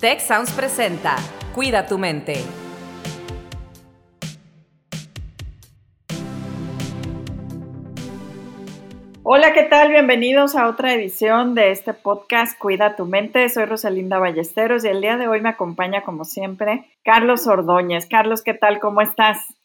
Tech Sounds presenta Cuida tu mente. Hola, ¿qué tal? Bienvenidos a otra edición de este podcast Cuida tu mente. Soy Rosalinda Ballesteros y el día de hoy me acompaña, como siempre, Carlos Ordóñez. Carlos, ¿qué tal? ¿Cómo estás?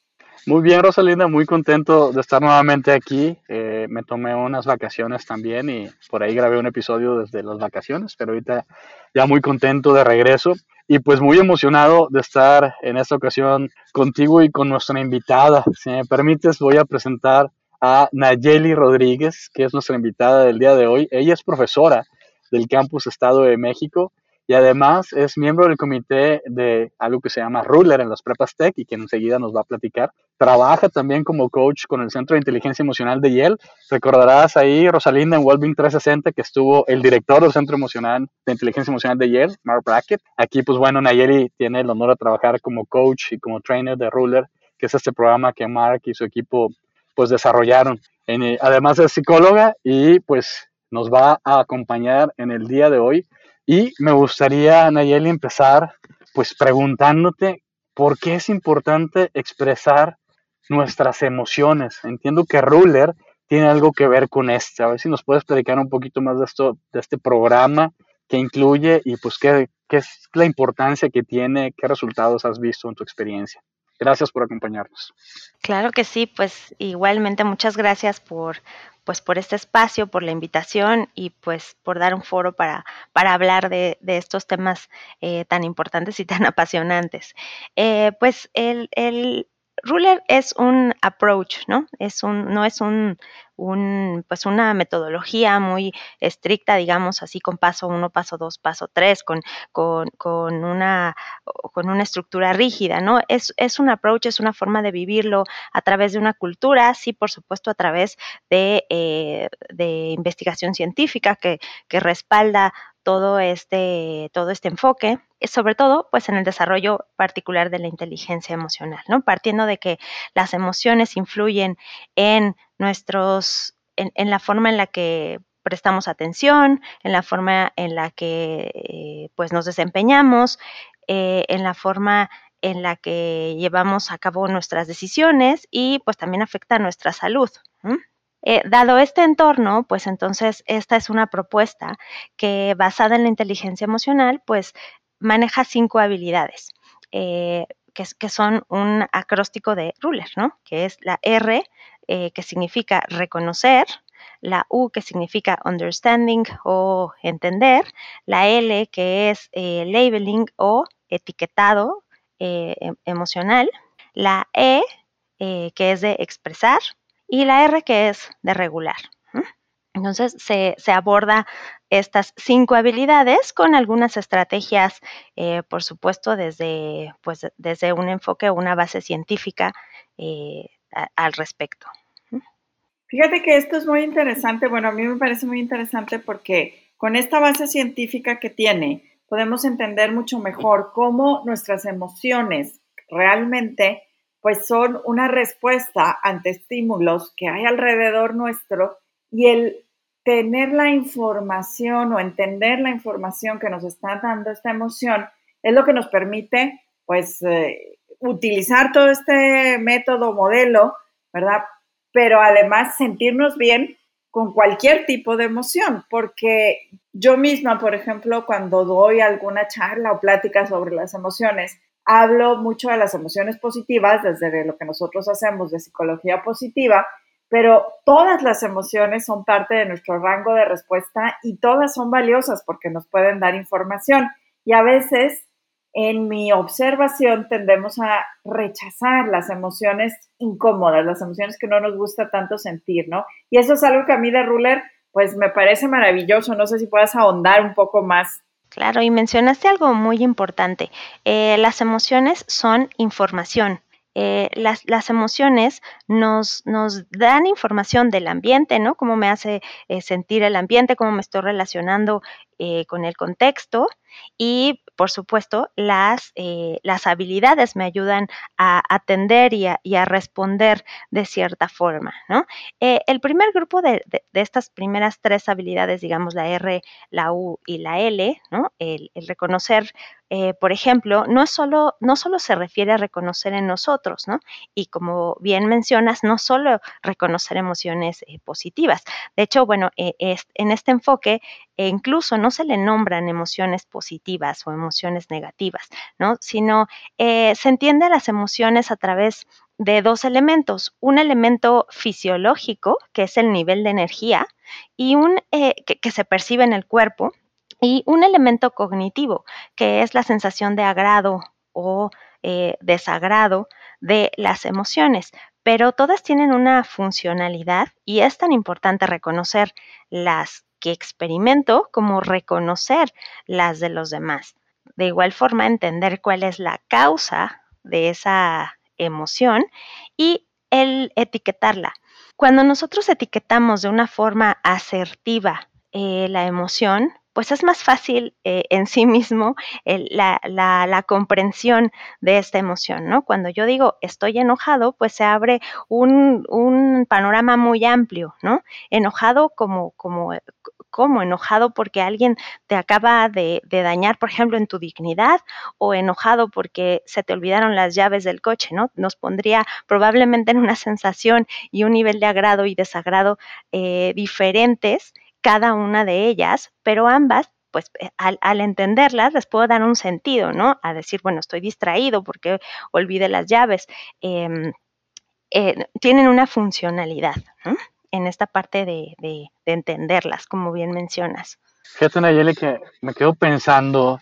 Muy bien, Rosalinda, muy contento de estar nuevamente aquí. Eh, me tomé unas vacaciones también y por ahí grabé un episodio desde las vacaciones, pero ahorita ya muy contento de regreso y pues muy emocionado de estar en esta ocasión contigo y con nuestra invitada. Si me permites, voy a presentar a Nayeli Rodríguez, que es nuestra invitada del día de hoy. Ella es profesora del Campus Estado de México y además es miembro del comité de algo que se llama Ruler en las Prepas Tech y que enseguida nos va a platicar. Trabaja también como coach con el Centro de Inteligencia Emocional de Yale. Recordarás ahí, Rosalinda, en Wellbeing 360, que estuvo el director del Centro Emocional de Inteligencia Emocional de Yale, Mark Brackett. Aquí, pues bueno, Nayeli tiene el honor de trabajar como coach y como trainer de Ruler, que es este programa que Mark y su equipo pues desarrollaron. Eh, además es psicóloga y pues nos va a acompañar en el día de hoy y me gustaría, Nayeli, empezar pues preguntándote por qué es importante expresar nuestras emociones. Entiendo que Ruler tiene algo que ver con esto. A ver si nos puedes explicar un poquito más de esto, de este programa que incluye y pues qué, qué es la importancia que tiene, qué resultados has visto en tu experiencia. Gracias por acompañarnos. Claro que sí, pues igualmente muchas gracias por, pues por este espacio, por la invitación y pues por dar un foro para, para hablar de, estos temas eh, tan importantes y tan apasionantes. Eh, pues el, el, Ruler es un approach, ¿no? Es un, no es un, un, pues una metodología muy estricta, digamos así, con paso uno, paso dos, paso tres, con, con, con, una, con una estructura rígida, ¿no? Es, es un approach, es una forma de vivirlo a través de una cultura, sí, por supuesto, a través de, eh, de investigación científica que, que respalda todo este, todo este enfoque, sobre todo pues en el desarrollo particular de la inteligencia emocional, ¿no? Partiendo de que las emociones influyen en nuestros, en, la forma en la que prestamos atención, en la forma en la que eh, pues nos desempeñamos, eh, en la forma en la que llevamos a cabo nuestras decisiones y pues también afecta a nuestra salud. Eh, dado este entorno, pues entonces esta es una propuesta que basada en la inteligencia emocional, pues maneja cinco habilidades. que, que, son un acróstico de ruler, ¿no? Que es la R, eh, que significa reconocer, la U que significa understanding o entender, la L que es eh, labeling o etiquetado eh, em, emocional, la E que es de expresar y la R que es de regular. Entonces se, aborda estas cinco habilidades con algunas estrategias, por supuesto, desde, pues, desde un enfoque una base científica al respecto. Fíjate que esto es muy interesante, bueno, a mí me parece muy interesante porque con esta base científica que tiene, podemos entender mucho mejor cómo nuestras emociones realmente pues son una respuesta ante estímulos que hay alrededor nuestro y el tener la información o entender la información que nos está dando esta emoción es lo que nos permite pues eh, utilizar todo este método, modelo, ¿verdad? Pero además sentirnos bien con cualquier tipo de emoción, porque yo misma, por ejemplo, cuando doy alguna charla o plática sobre las emociones, hablo mucho de las emociones positivas desde lo que nosotros hacemos de psicología positiva, pero todas las emociones son parte de nuestro rango de respuesta y todas son valiosas porque nos pueden dar información. Y a veces en mi observación tendemos a rechazar las emociones incómodas, las emociones que no nos gusta tanto sentir, ¿no? Y eso es algo que a mí de Ruler, pues me parece maravilloso. No sé si puedas ahondar un poco más. Claro, y mencionaste algo muy importante. Eh, las emociones son información. Eh, las, las, emociones nos, nos, dan información del ambiente, ¿no? Cómo me hace eh, sentir el ambiente, cómo me estoy relacionando con el contexto y por supuesto, las, eh, las habilidades me ayudan a atender y a, responder de cierta forma. ¿no? Eh, el primer grupo de, estas primeras tres habilidades, digamos la R, la U y la L, ¿no? el, reconocer eh, por ejemplo, no, solo, no solo se refiere a reconocer en nosotros, ¿no? Y como bien mencionas, no solo reconocer emociones positivas. De hecho, bueno, en este enfoque e incluso no se le nombran emociones positivas o emociones negativas, ¿no? Sino eh, se entiende las emociones a través de dos elementos, un elemento fisiológico, que es el nivel de energía, y un eh, que, se percibe en el cuerpo, y un elemento cognitivo, que es la sensación de agrado o eh, desagrado de las emociones. Pero todas tienen una funcionalidad y es tan importante reconocer las que experimento como reconocer las de los demás. De igual forma, entender cuál es la causa de esa emoción y el etiquetarla. Cuando nosotros etiquetamos de una forma asertiva eh, la emoción, pues es más fácil eh, en sí mismo la, comprensión de esta emoción, ¿no? Cuando yo digo estoy enojado, pues se abre un, panorama muy amplio, ¿no? Enojado como, como, como enojado porque alguien te acaba de, dañar, por ejemplo, en tu dignidad, o enojado porque se te olvidaron las llaves del coche, ¿no? Nos pondría probablemente en una sensación y un nivel de agrado y desagrado eh, diferentes cada una de ellas, pero ambas pues eh, al, entenderlas les puedo dar un sentido, ¿no? A decir, bueno, estoy distraído porque olvidé las llaves. Em, eh, tienen una funcionalidad en esta parte de, de, entenderlas, como bien mencionas. Fíjate, Nayeli, que me quedo pensando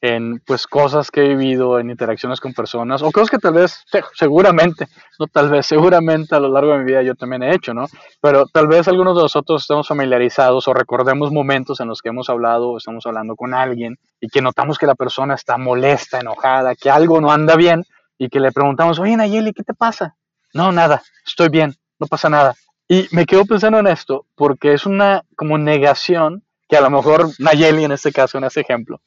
en pues cosas que he vivido, en interacciones con personas, o cosas que tal vez, seguramente, no tal vez, seguramente a lo largo de mi vida yo también he hecho, ¿no? Pero tal vez algunos de nosotros estemos familiarizados o recordemos momentos en los que hemos hablado, estamos hablando con alguien y que notamos que la persona está molesta, enojada, que algo no anda bien y que le preguntamos, oye Nayeli, ¿qué te pasa? No, nada, estoy bien, no pasa nada. Y me quedo pensando en esto porque es una como negación que a lo mejor Nayeli en este caso, en este ejemplo,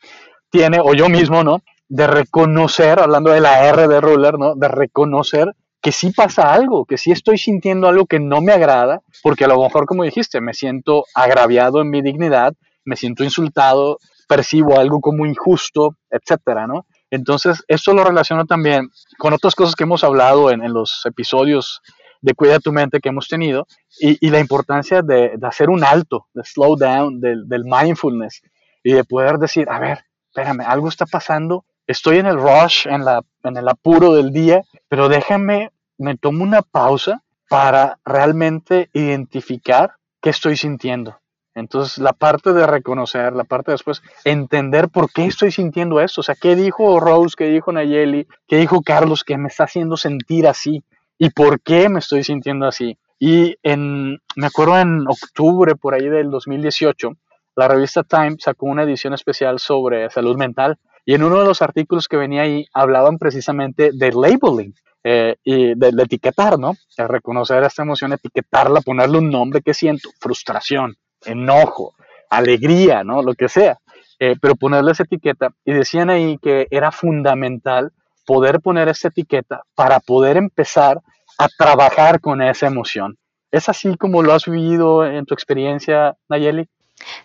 tiene, o yo mismo, ¿no? De reconocer, hablando de la R de Ruler, ¿no? De reconocer que sí pasa algo, que sí estoy sintiendo algo que no me agrada, porque a lo mejor, como dijiste, me siento agraviado en mi dignidad, me siento insultado, percibo algo como injusto, etcétera, ¿no? Entonces, esto lo relaciono también con otras cosas que hemos hablado en, los episodios de Cuida tu mente que hemos tenido y, la importancia de, hacer un alto, de slow down, del, mindfulness y de poder decir, a ver, espérame, algo está pasando, estoy en el rush, en, la, en el apuro del día, pero déjame, me tomo una pausa para realmente identificar qué estoy sintiendo. Entonces, la parte de reconocer, la parte de después, entender por qué estoy sintiendo esto. O sea, qué dijo Rose, qué dijo Nayeli, qué dijo Carlos que me está haciendo sentir así y por qué me estoy sintiendo así. Y en, me acuerdo en octubre por ahí del 2018, la revista Time sacó una edición especial sobre salud mental y en uno de los artículos que venía ahí hablaban precisamente de labeling eh, y de, etiquetar, ¿no? De reconocer esta emoción, etiquetarla, ponerle un nombre que siento, frustración, enojo, alegría, ¿no? Lo que sea. Eh, pero ponerle esa etiqueta y decían ahí que era fundamental poder poner esa etiqueta para poder empezar a trabajar con esa emoción. ¿Es así como lo has vivido en tu experiencia, Nayeli?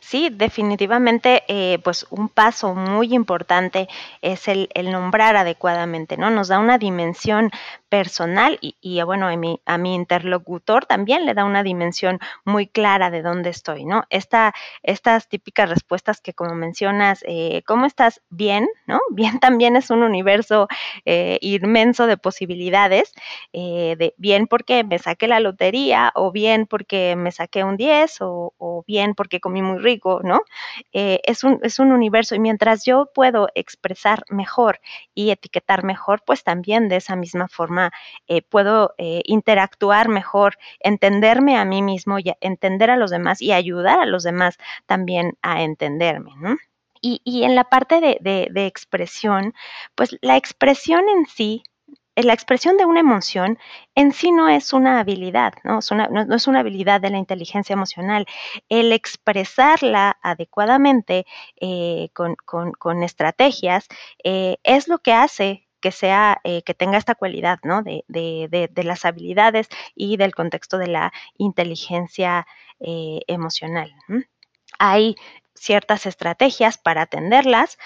Sí, definitivamente, eh, pues un paso muy importante es el, nombrar adecuadamente, ¿no? Nos da una dimensión personal y, bueno, a mi, interlocutor también le da una dimensión muy clara de dónde estoy, ¿no? Esta, estas típicas respuestas que como mencionas, eh, ¿cómo estás? Bien, ¿no? Bien también es un universo eh, inmenso de posibilidades, de bien porque me saqué la lotería o bien porque me saqué un 10 o, o bien porque comí muy rico, ¿no? es, un, es un universo y mientras yo puedo expresar mejor y etiquetar mejor, pues también de esa misma forma eh, puedo eh, interactuar mejor, entenderme a mí mismo, y entender a los demás y ayudar a los demás también a entenderme. Y, en la parte de, expresión, pues la expresión en sí la expresión de una emoción en sí no es una habilidad, ¿no? Es una, no, es una habilidad de la inteligencia emocional. El expresarla adecuadamente eh, con, estrategias eh, es lo que hace que sea, eh, que tenga esta cualidad, ¿no? De, las habilidades y del contexto de la inteligencia emocional. Hay ciertas estrategias para atenderlas,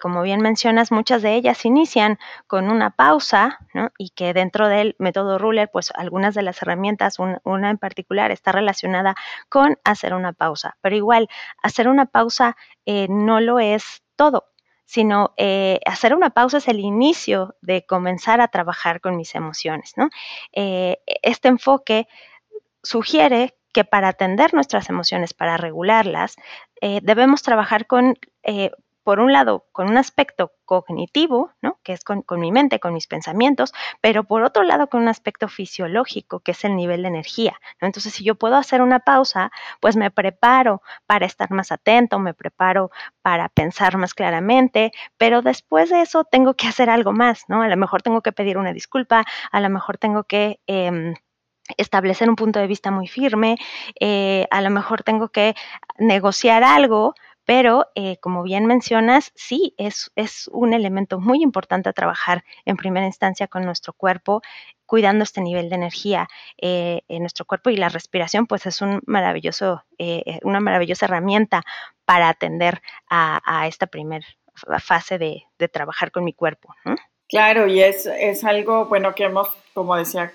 como bien mencionas, muchas de ellas inician con una pausa. Y que dentro del método Ruler, pues algunas de las herramientas, una en particular, está relacionada con hacer una pausa. Pero igual, hacer una pausa eh, no lo es todo, sino eh, hacer una pausa es el inicio de comenzar a trabajar con mis emociones. Eh, este enfoque sugiere que para atender nuestras emociones, para regularlas, debemos trabajar con por un lado, con un aspecto cognitivo, ¿no? que es con, mi mente, con mis pensamientos, pero por otro lado, con un aspecto fisiológico, que es el nivel de energía. Entonces, si yo puedo hacer una pausa, pues me preparo para estar más atento, me preparo para pensar más claramente, pero después de eso tengo que hacer algo más, ¿no? A lo mejor tengo que pedir una disculpa, a lo mejor tengo que... Em, establecer un punto de vista muy firme, eh, a lo mejor tengo que negociar algo, pero, eh, como bien mencionas, sí, es, es un elemento muy importante a trabajar en primera instancia con nuestro cuerpo, cuidando este nivel de energía eh, en nuestro cuerpo y la respiración, pues es un maravilloso, eh, una maravillosa herramienta para atender a, esta primera fase de, trabajar con mi cuerpo. Claro, y es, es, algo, bueno, que hemos, como decía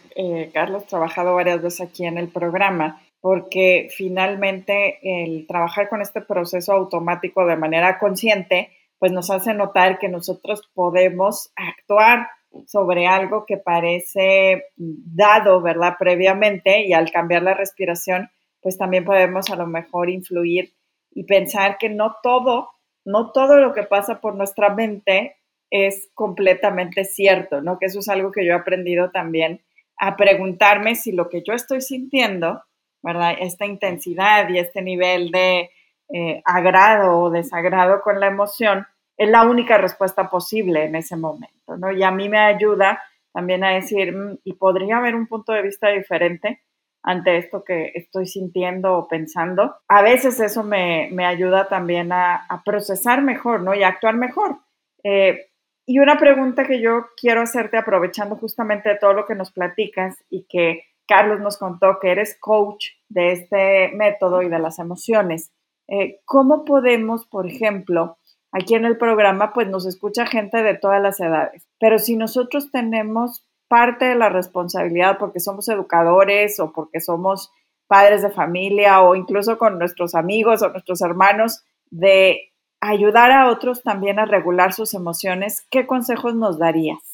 Carlos, trabajado varias veces aquí en el programa porque finalmente el trabajar con este proceso automático de manera consciente, pues nos hace notar que nosotros podemos actuar sobre algo que parece dado, ¿verdad? Previamente y al cambiar la respiración, pues también podemos a lo mejor influir y pensar que no todo, no todo lo que pasa por nuestra mente es completamente cierto, ¿no? Que eso es algo que yo he aprendido también a preguntarme si lo que yo estoy sintiendo ¿verdad? Esta intensidad y este nivel de eh, agrado o desagrado con la emoción es la única respuesta posible en ese momento, ¿no? Y a mí me ayuda también a decir, mm, y podría haber un punto de vista diferente ante esto que estoy sintiendo o pensando. A veces eso me, ayuda también a, procesar mejor, ¿no? Y a actuar mejor. Eh, y una pregunta que yo quiero hacerte aprovechando justamente de todo lo que nos platicas y que Carlos nos contó que eres coach de este método y de las emociones. Eh, ¿Cómo podemos, por ejemplo, aquí en el programa, pues nos escucha gente de todas las edades, pero si nosotros tenemos parte de la responsabilidad porque somos educadores o porque somos padres de familia o incluso con nuestros amigos o nuestros hermanos de ayudar a otros también a regular sus emociones, ¿qué consejos nos darías?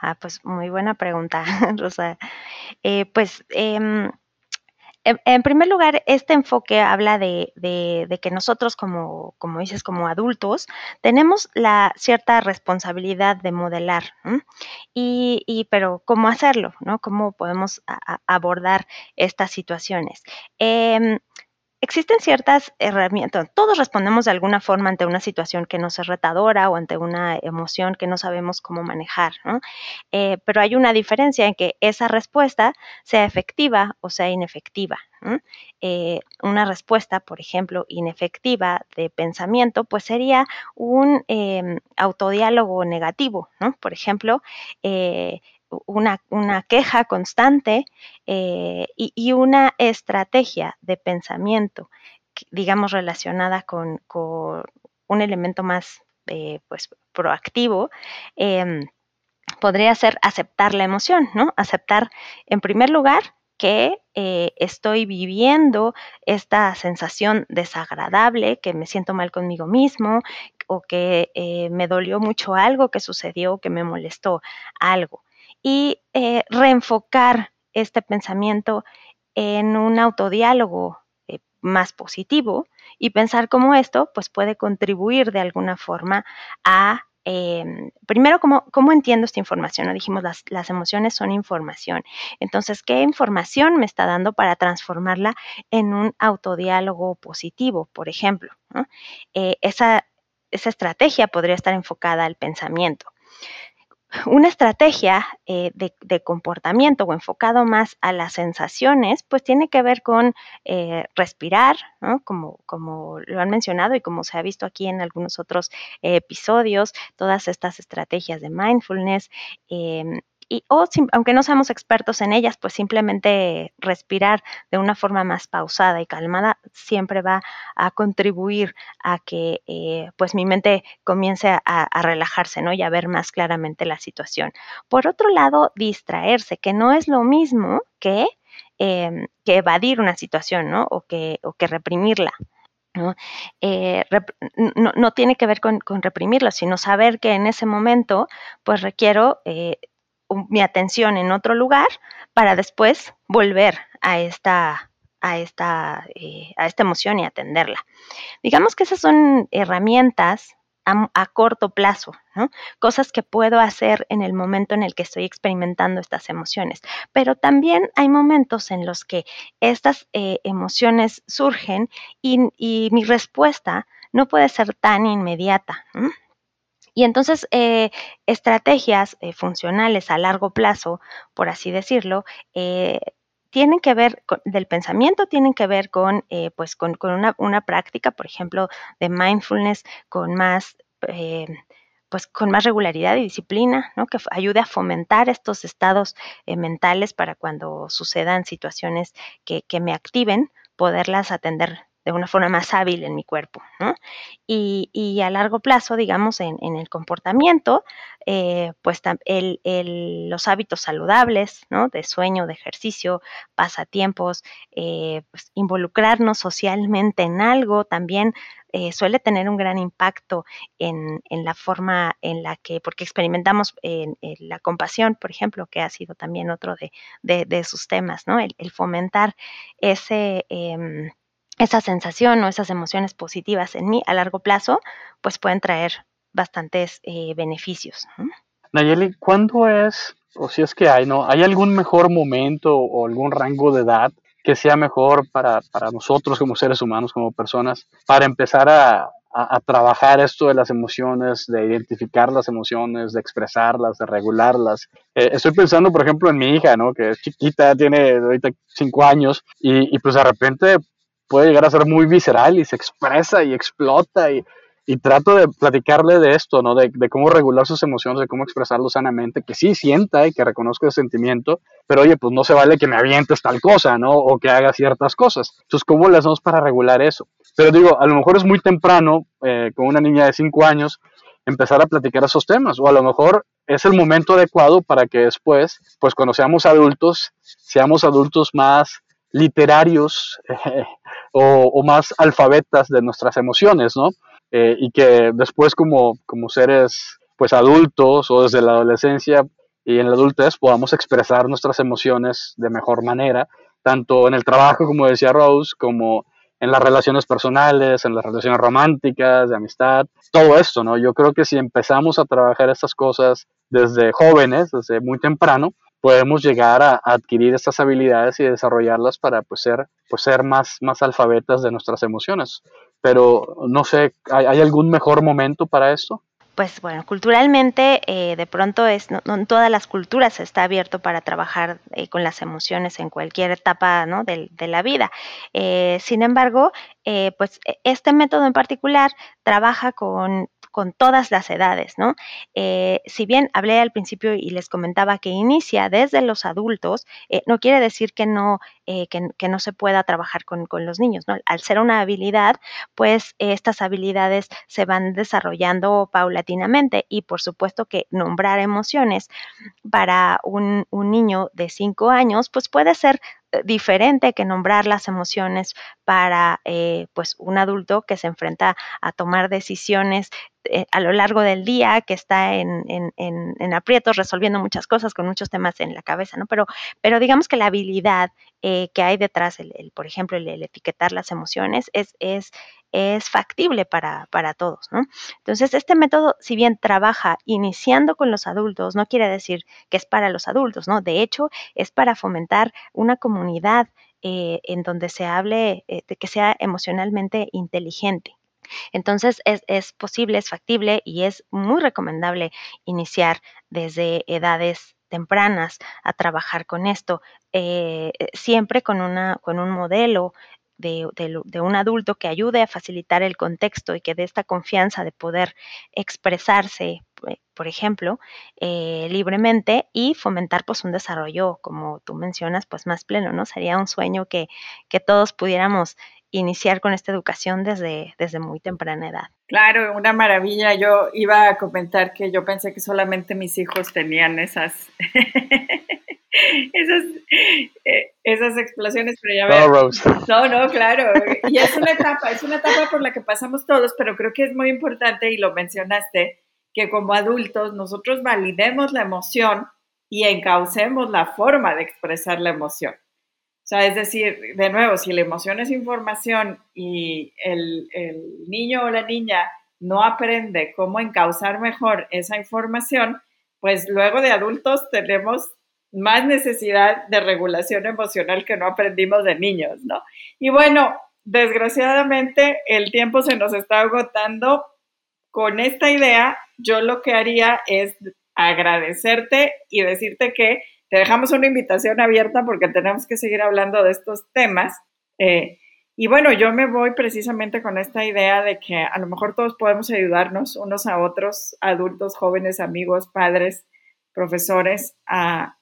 Ah, pues muy buena pregunta, Rosa. Eh, pues em, en, primer lugar, este enfoque habla de, que nosotros como, como dices, como adultos, tenemos la cierta responsabilidad de modelar, y, pero ¿cómo hacerlo? ¿no? ¿Cómo podemos abordar estas situaciones? Em, existen ciertas herramientas, todos respondemos de alguna forma ante una situación que nos es retadora o ante una emoción que no sabemos cómo manejar, ¿no? Eh, pero hay una diferencia en que esa respuesta sea efectiva o sea inefectiva. Eh, una respuesta, por ejemplo, inefectiva de pensamiento, pues sería un em, autodiálogo negativo, ¿no? Por ejemplo, eh, una, queja constante eh, y, una estrategia de pensamiento, digamos, relacionada con, un elemento más eh, pues, proactivo, em, podría ser aceptar la emoción, ¿no? Aceptar, en primer lugar, que eh, estoy viviendo esta sensación desagradable, que me siento mal conmigo mismo o que me dolió mucho algo que sucedió, que me molestó algo y eh, reenfocar este pensamiento en un autodiálogo eh, más positivo y pensar cómo esto pues puede contribuir de alguna forma a em, primero, ¿cómo, ¿cómo, entiendo esta información? ¿No? Dijimos, las, las, emociones son información. Entonces, ¿qué información me está dando para transformarla en un autodiálogo positivo, por ejemplo? Eh, esa, esa estrategia podría estar enfocada al pensamiento. Una estrategia eh, de, comportamiento o enfocado más a las sensaciones, pues tiene que ver con eh, respirar, como, como, lo han mencionado y como se ha visto aquí en algunos otros episodios, todas estas estrategias de mindfulness, em, y, o aunque no seamos expertos en ellas, pues simplemente respirar de una forma más pausada y calmada siempre va a contribuir a que eh, pues mi mente comience a, relajarse, ¿no? Y a ver más claramente la situación. Por otro lado, distraerse, que no es lo mismo que, em, que evadir una situación, ¿no? O que, o que reprimirla. ¿no? Eh, no, tiene que ver con, con, reprimirlo, sino saber que en ese momento, pues requiero eh, mi atención en otro lugar para después volver a esta, a esta, eh, a esta emoción y atenderla. Digamos que esas son herramientas a, corto plazo, cosas que puedo hacer en el momento en el que estoy experimentando estas emociones. Pero también hay momentos en los que estas eh, emociones surgen y, mi respuesta no puede ser tan inmediata. Y entonces, eh, estrategias eh, funcionales a largo plazo, por así decirlo, eh, tienen que ver del pensamiento, tienen que ver con, pues, con, una, práctica, por ejemplo, de mindfulness con más, pues, con más regularidad y disciplina, ¿no? que ayude a fomentar estos estados mentales para cuando sucedan situaciones que me activen, poderlas atender una forma más hábil en mi cuerpo. Y, a largo plazo, digamos, en, el comportamiento, eh, pues los hábitos saludables, ¿no? De sueño, de ejercicio, pasatiempos, eh, pues, involucrarnos socialmente en algo también eh, suele tener un gran impacto en, la forma en la que, porque experimentamos la compasión, por ejemplo, que ha sido también otro de, sus temas, ¿no? El, fomentar ese em, esa sensación o esas emociones positivas en mí a largo plazo, pues pueden traer bastantes eh, beneficios. Nayeli, ¿cuándo es, o si es que hay, ¿no? ¿Hay algún mejor momento o algún rango de edad que sea mejor para, nosotros como seres humanos, como personas, para empezar a, trabajar esto de las emociones, de identificar las emociones, de expresarlas, de regularlas. Eh, estoy pensando, por ejemplo, en mi hija, ¿no? Que es chiquita, tiene ahorita cinco años y, y, pues de repente puede llegar a ser muy visceral y se expresa y explota y, y trato de platicarle de esto, ¿no? De, de, cómo regular sus emociones, de cómo expresarlo sanamente, que sí sienta y que reconozca el sentimiento, pero oye, pues no se vale que me avientes tal cosa, ¿no? O que haga ciertas cosas. Entonces, ¿cómo le hacemos para regular eso? Pero digo, a lo mejor es muy temprano, eh, con una niña de 5 años, empezar a platicar esos temas, o a lo mejor es el momento adecuado para que después, pues cuando seamos adultos, seamos adultos más literarios o, más alfabetas de nuestras emociones, ¿no? Eh, y que después como, como seres pues adultos o desde la adolescencia y en la adultez podamos expresar nuestras emociones de mejor manera, tanto en el trabajo, como decía Rose, como en las relaciones personales, en las relaciones románticas, de amistad, todo esto, ¿no? Yo creo que si empezamos a trabajar estas cosas desde jóvenes, desde muy temprano, podemos llegar a, adquirir estas habilidades y desarrollarlas para pues, ser, pues, ser más, más alfabetas de nuestras emociones. Pero no sé, ¿hay, algún mejor momento para esto? Pues bueno, culturalmente eh, de pronto es, no, en todas las culturas está abierto para trabajar eh, con las emociones en cualquier etapa ¿no? de, la vida. Eh, sin embargo, pues e, este método en particular trabaja con con todas las edades, ¿no? Eh, si bien hablé al principio y les comentaba que inicia desde los adultos, eh, no quiere decir que no, eh, que, no se pueda trabajar con, los niños, ¿no? Al ser una habilidad, pues estas habilidades se van desarrollando paulatinamente y por supuesto que nombrar emociones para un, un niño de cinco años, pues puede ser diferente que nombrar las emociones para eh, pues un adulto que se enfrenta a tomar decisiones eh, a lo largo del día, que está en, en, aprietos, resolviendo muchas cosas, con muchos temas en la cabeza, ¿no? Pero, pero digamos que la habilidad eh, que hay detrás, el, por ejemplo, el, etiquetar las emociones, es, es, es factible para, para todos, ¿no? Entonces, este método, si bien trabaja iniciando con los adultos, no quiere decir que es para los adultos, ¿no? De hecho, es para fomentar una comunidad eh, en donde se hable de que sea emocionalmente inteligente. Entonces es, es posible, es factible y es muy recomendable iniciar desde edades tempranas a trabajar con esto, eh, siempre con, una, con un modelo de, un adulto que ayude a facilitar el contexto y que dé esta confianza de poder expresarse, eh, por ejemplo, eh, libremente y fomentar pues un desarrollo, como tú mencionas, pues más pleno, ¿no? Sería un sueño que, que todos pudiéramos iniciar con esta educación desde, desde muy temprana edad. Claro, una maravilla. Yo iba a comentar que yo pensé que solamente mis hijos tenían esas, esas, eh, esas explosiones, pero ya. No, no, claro. Y es una etapa, es una etapa por la que pasamos todos, pero creo que es muy importante, y lo mencionaste, que como adultos nosotros validemos la emoción y encaucemos la forma de expresar la emoción. O sea, es decir, de nuevo, si la emoción es información y el, niño o la niña no aprende cómo encauzar mejor esa información, pues luego de adultos tenemos más necesidad de regulación emocional que no aprendimos de niños, ¿no? Y bueno, desgraciadamente el tiempo se nos está agotando. Con esta idea, yo lo que haría es agradecerte y decirte que te dejamos una invitación abierta porque tenemos que seguir hablando de estos temas. Eh, y bueno, yo me voy precisamente con esta idea de que a lo mejor todos podemos ayudarnos unos a otros, adultos, jóvenes, amigos, padres, profesores, a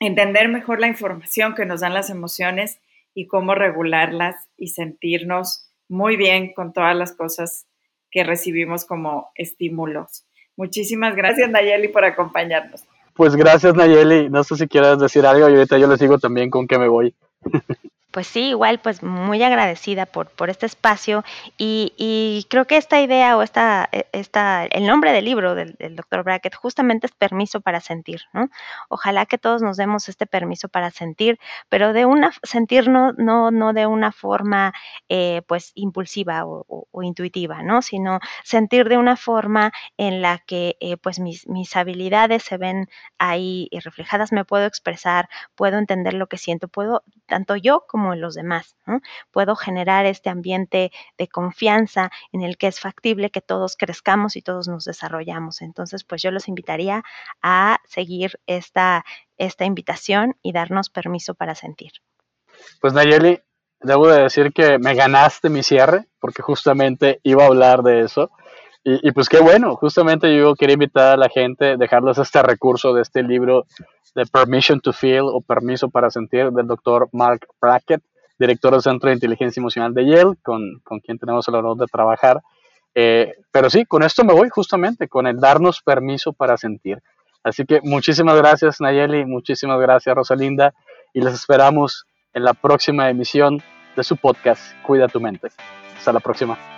entender mejor la información que nos dan las emociones y cómo regularlas y sentirnos muy bien con todas las cosas que recibimos como estímulos. Muchísimas gracias, Nayeli, por acompañarnos. Pues gracias Nayeli, no sé si quieres decir algo y ahorita yo les digo también con qué me voy. Pues sí, igual, pues muy agradecida por, por este espacio y, creo que esta idea o esta, e, esta el nombre del libro del, doctor Brackett justamente es permiso para sentir, ¿no? Ojalá que todos nos demos este permiso para sentir, pero de una, sentir no, no, no de una forma eh, pues impulsiva o, intuitiva, ¿no? Sino sentir de una forma en la que eh, pues mis, mis habilidades se ven ahí reflejadas, me puedo expresar, puedo entender lo que siento, puedo, tanto yo como como los demás. Puedo generar este ambiente de confianza en el que es factible que todos crezcamos y todos nos desarrollamos. Entonces, pues yo los invitaría a seguir esta, esta invitación y darnos permiso para sentir. Pues Nayeli, debo de decir que me ganaste mi cierre, porque justamente iba a hablar de eso. Y, pues qué bueno, justamente yo quería invitar a la gente, dejarles este recurso de este libro de Permission to Feel o Permiso para Sentir del doctor Mark Brackett, director del Centro de Inteligencia Emocional de Yale, con, con quien tenemos el honor de trabajar. Eh, pero sí, con esto me voy justamente, con el darnos permiso para sentir. Así que muchísimas gracias Nayeli, muchísimas gracias Rosalinda y les esperamos en la próxima emisión de su podcast Cuida tu mente. Hasta la próxima.